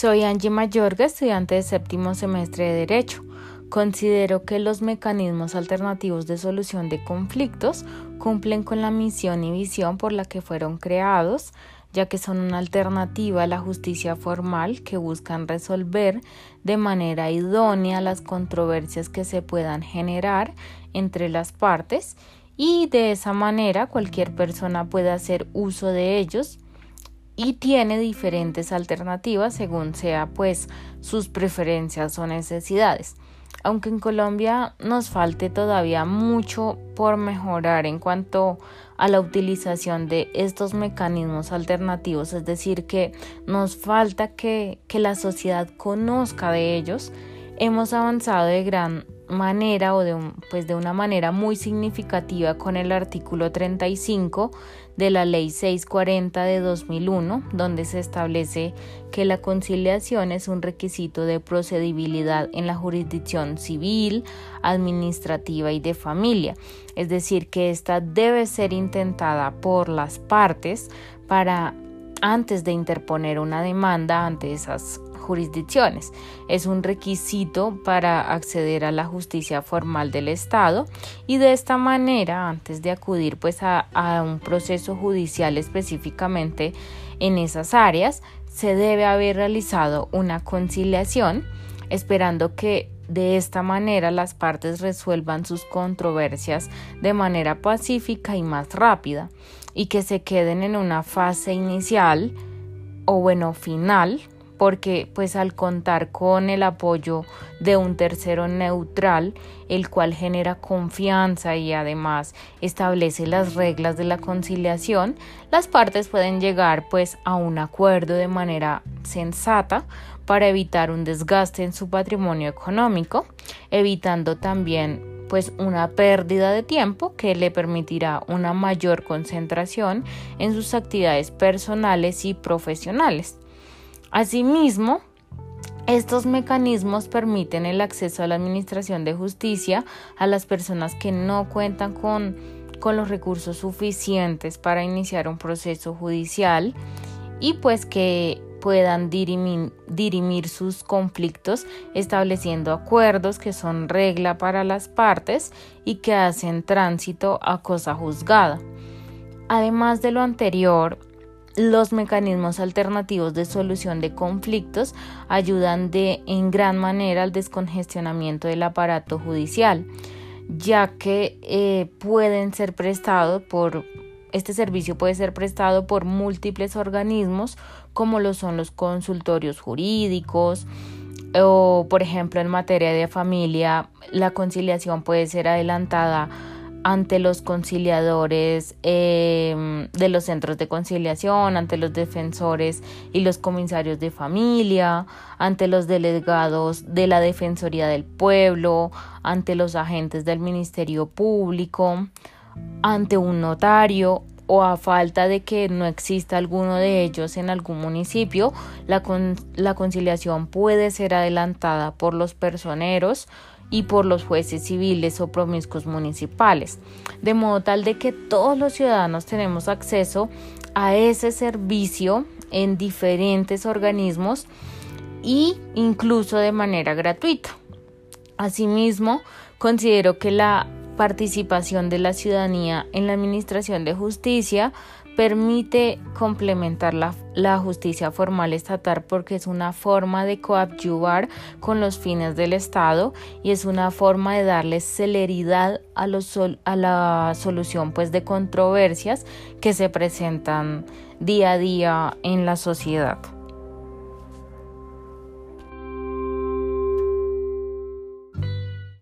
Soy Angie Mayorga, estudiante de séptimo semestre de Derecho. Considero que los mecanismos alternativos de solución de conflictos cumplen con la misión y visión por la que fueron creados, ya que son una alternativa a la justicia formal que buscan resolver de manera idónea las controversias que se puedan generar entre las partes y de esa manera cualquier persona puede hacer uso de ellos y tiene diferentes alternativas según sea pues sus preferencias o necesidades. Aunque en Colombia nos falte todavía mucho por mejorar en cuanto a la utilización de estos mecanismos alternativos, es decir, que nos falta que, que la sociedad conozca de ellos, hemos avanzado de gran manera o de, pues de una manera muy significativa con el artículo 35 de la Ley 640 de 2001, donde se establece que la conciliación es un requisito de procedibilidad en la jurisdicción civil, administrativa y de familia, es decir, que esta debe ser intentada por las partes para antes de interponer una demanda ante esas jurisdicciones. Es un requisito para acceder a la justicia formal del Estado y de esta manera, antes de acudir pues a, a un proceso judicial específicamente en esas áreas, se debe haber realizado una conciliación esperando que de esta manera las partes resuelvan sus controversias de manera pacífica y más rápida y que se queden en una fase inicial o bueno final porque pues al contar con el apoyo de un tercero neutral, el cual genera confianza y además establece las reglas de la conciliación, las partes pueden llegar pues a un acuerdo de manera sensata para evitar un desgaste en su patrimonio económico, evitando también pues una pérdida de tiempo que le permitirá una mayor concentración en sus actividades personales y profesionales. Asimismo, estos mecanismos permiten el acceso a la Administración de Justicia a las personas que no cuentan con, con los recursos suficientes para iniciar un proceso judicial y pues que puedan dirimir, sus conflictos estableciendo acuerdos que son regla para las partes y que hacen tránsito a cosa juzgada. Además de lo anterior, los mecanismos alternativos de solución de conflictos ayudan de en gran manera al descongestionamiento del aparato judicial, ya que eh, pueden ser prestados por este servicio puede ser prestado por múltiples organismos como lo son los consultorios jurídicos o por ejemplo en materia de familia la conciliación puede ser adelantada ante los conciliadores em, de los centros de conciliación, ante los defensores y los comisarios de familia, ante los delegados de la Defensoría del Pueblo, ante los agentes del Ministerio Público, ante un notario o a falta de que no exista alguno de ellos en algún municipio, la, conciliación puede ser adelantada por los personeros, y por los jueces civiles o promiscuos municipales, de modo tal de que todos los ciudadanos tenemos acceso a ese servicio en diferentes organismos y incluso de manera gratuita. Asimismo, considero que la participación de la ciudadanía en la administración de justicia permite complementar la, justicia formal estatal porque es una forma de coadyuvar con los fines del Estado y es una forma de darle celeridad a, los, a la solución pues, de controversias que se presentan día a día en la sociedad.